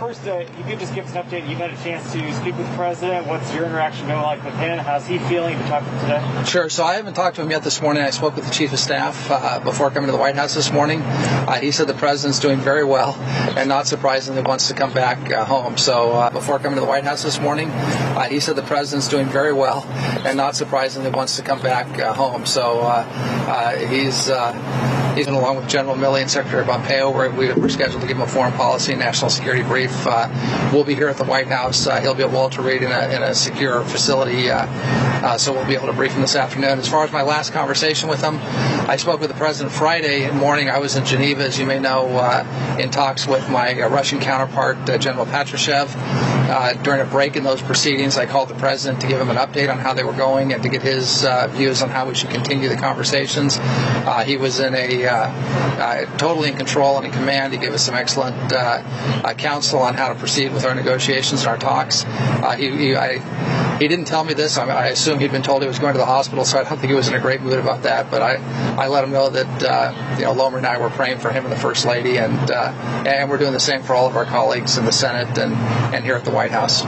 first, uh, you could just give us an update. You've had a chance to speak with the president. What's your interaction been like with him? How's he feeling? You talked to him today? Sure. So I haven't talked to him yet this morning. I spoke with the chief of staff uh, before coming to the White House this morning. Uh, he said the president's doing very well and not surprisingly wants to come back uh, home. So uh, before coming to the White House this morning, uh, he said the president's doing very well and not surprisingly wants to come back home. So he's he's along with General Milley and Secretary Pompeo. We're, we're scheduled to give him a foreign policy and national security brief. we'll be here at the White House. he'll be at Walter Reed in a, in a secure facility, so we'll be able to brief him this afternoon. As far as my last conversation with him, I spoke with the president Friday morning. I was in Geneva, as you may know, uh, in talks with my uh, Russian counterpart, uh, General Patrushev. Uh, during a break in those proceedings, I called the president to give him an update on how they were going and to get his uh, views on how we should continue the conversations. Uh, he was in a totally in control and in command. He gave us some excellent counsel on how to proceed with our negotiations and our talks. he, he I, he didn't tell me this. I, I assume he'd been told he was going to the hospital, so I don't think he was in a great mood about that. But I, I let him know that uh, you know Lo-Mari and I were praying for him and the First Lady, and uh, and we're doing the same for all of our colleagues in the Senate and, and here at the White House.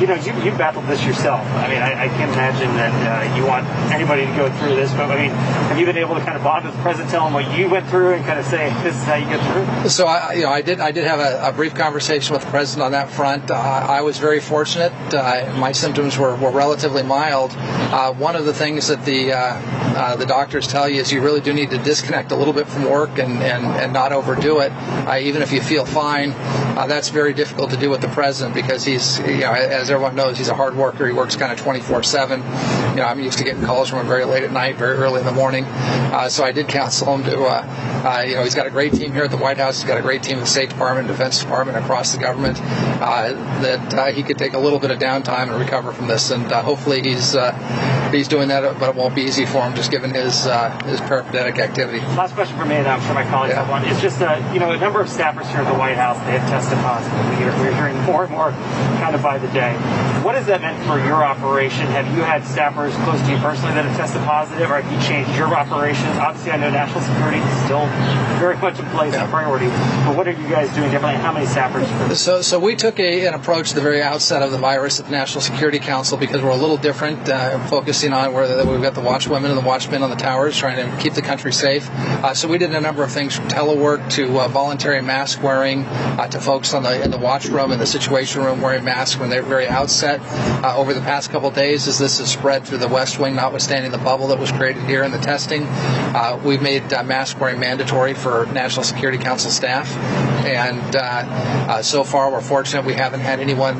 You know, you you battled this yourself. I mean, I, I can't imagine that uh, you want anybody to go through this. But I mean, have you been able to kind of bond with the president, tell him what you went through, and kind of say this is how you get through? So I, you know, I did I did have a, a brief conversation with the president on that front. Uh, I was very fortunate. Uh, my symptoms were, were relatively mild uh, one of the things that the uh, uh, the doctors tell you is you really do need to disconnect a little bit from work and, and, and not overdo it. Uh, even if you feel fine, uh, that's very difficult to do with the president because he's, you know, as everyone knows, he's a hard worker. He works kind of 24/7. You know, I'm used to getting calls from him very late at night, very early in the morning. Uh, so I did counsel him to, you know, he's got a great team here at the White House. He's got a great team in the State Department, Defense Department, across the government. that he could take a little bit of downtime and recover from this, and hopefully he's uh, he's doing that, but it won't be easy for him just given his uh, his peripatetic activity. Last question for me, and I'm sure my colleagues yeah. have one. It's just uh, you know a number of staffers here at the White House they have tested positive. We're, we're hearing more and more kind of by the day. What has that meant for your operation? Have you had staffers close to you personally that have tested positive, or have you changed your operations? Obviously, I know national security is still very much in place yeah. a priority. But what are you guys doing differently? How many staffers? So, so we took a, an approach at the very outset of the virus at the National Security Council because we're a little different, uh, focusing on where we've got the watchwomen and the watchmen on the towers, trying to keep the country safe. Uh, so we did a number of things from telework to uh, voluntary mask wearing uh, to folks on the in the watch room and the situation room wearing masks when they're very outset. Uh, over the past couple days, as this has spread through the West Wing, notwithstanding the bubble that was created here in the testing, uh, we've made uh, mask wearing mandatory for National Security Council staff. And uh, uh, so far, we're fortunate we haven't had anyone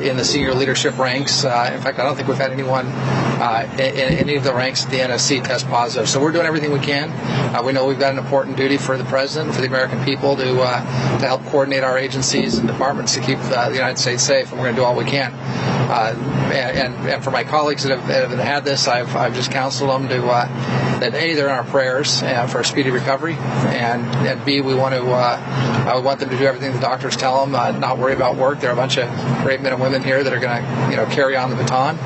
in the senior leadership ranks. in fact, I don't think we've had anyone uh, in, any of the ranks at the NSC test positive. So we're doing everything we can. Uh, we know we've got an important duty for the president, for the American people, to uh, to help coordinate our agencies and departments to keep uh, the United States safe, and we're going to do all we can. Uh, and, and, for my colleagues that have, have, had this, I've, I've just counseled them to uh, that a they're in our prayers for a speedy recovery, and, and b we want to I want them to do everything the doctors tell them, not worry about work. There are a bunch of great men and women here that are going to you know carry on the baton,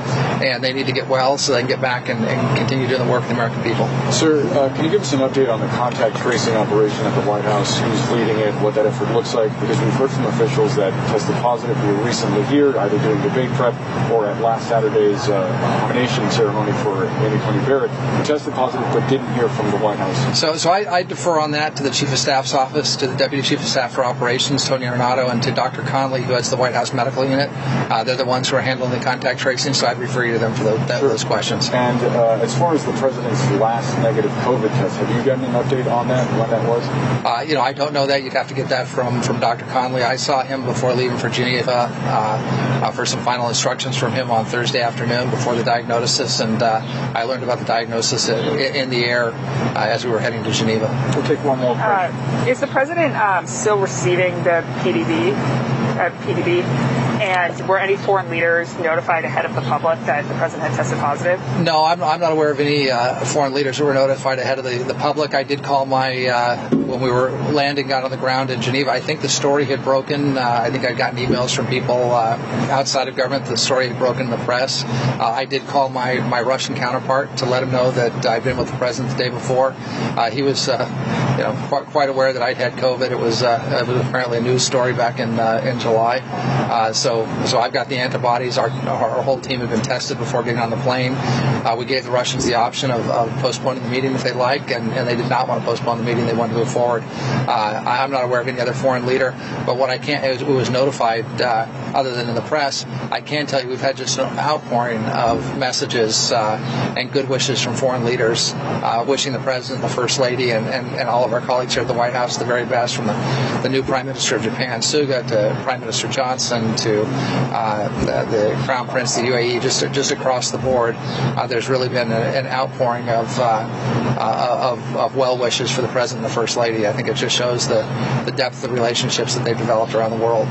and they need to get well so they can get back and, and continue doing the work of the American people. Sir, uh, can you give us an update on the contact tracing operation at the White House? Who's leading it? What that effort looks like? Because we've heard from officials that tested positive were recently here, either doing debate prep or at last Saturday's uh, nomination ceremony for Amy Coney Barrett, tested positive but didn't hear from the White House. So, so I, I defer on that to the Chief of Staff's office, to the Deputy Chief of Staff for Operations, Tony Ornato, and to Dr. Conley, who heads the White House Medical Unit. Uh, they're the ones who are handling the contact tracing, so I'd refer you to them for the, that, sure. those questions. And uh, as far as the president's last negative COVID test, have you gotten an update on that? When that was? Uh, you know, I don't know that. You'd have to get that from from Dr. Conley. I saw him before leaving for Geneva uh, uh, for some final instructions from him on Thursday afternoon before the diagnosis, and uh, I learned about the diagnosis in, the air as we were heading to Geneva. We'll take one more. question. is the president um, still receiving the PDB? PDB? And were any foreign leaders notified ahead of the public that the president had tested positive? No, I'm, I'm not aware of any uh, foreign leaders who were notified ahead of the, the public. I did call my, uh, when we were landing out on the ground in Geneva, I think the story had broken. Uh, I think I'd gotten emails from people uh, outside of government. The story had broken in the press. Uh, I did call my, my Russian counterpart to let him know that I'd been with the president the day before. Uh, he was you know, quite, quite aware that I'd had COVID. It was, it was apparently a news story back in in July. Uh, so, I've got the antibodies. Our, our whole team had been tested before getting on the plane. Uh, we gave the Russians the option of, of postponing the meeting if they like, and, and they did not want to postpone the meeting. They wanted to move forward. Uh, I'm not aware of any other foreign leader, but what I can't, it was, it was notified, uh, other than in the press, I can tell you we've had just an outpouring of messages uh, and good wishes from foreign leaders, uh, wishing the president, the first lady, and, and, and all of our colleagues here at the White House the very best, from the, the new Prime Minister of Japan, Suga, to Prime Minister Johnson, to uh, the, the Crown Prince, the UAE, just just across the board. Uh, there's really been a, an outpouring of, uh, uh, of of well wishes for the president and the first lady. I think it just shows the the depth of relationships that they've developed around the world.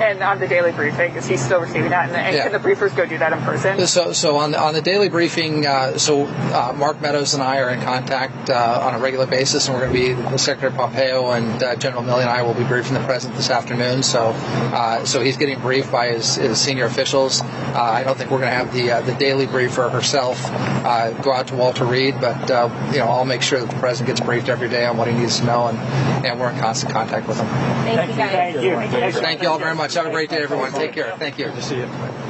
And on the daily briefing, is he still receiving that? And, and Yeah. can the briefers go do that in person? So, so on the, on the daily briefing, uh, so uh, Mark Meadows and I are in contact uh, on a regular basis, and we're going to be the Secretary Pompeo and uh, General Milley and I will be briefing the president this afternoon. So, uh, so he's getting briefed by his, his senior officials. Uh, I don't think we're going to have the uh, the daily briefer herself uh, go out to Walter Reed, but uh, you know I'll make sure that the president gets briefed every day on what he needs to know, and, and we're in constant contact with him. Thank you guys. Thank you. Thank you. Thank you all very much. Have a great day, everyone. Take care. Thank you. Good to see you.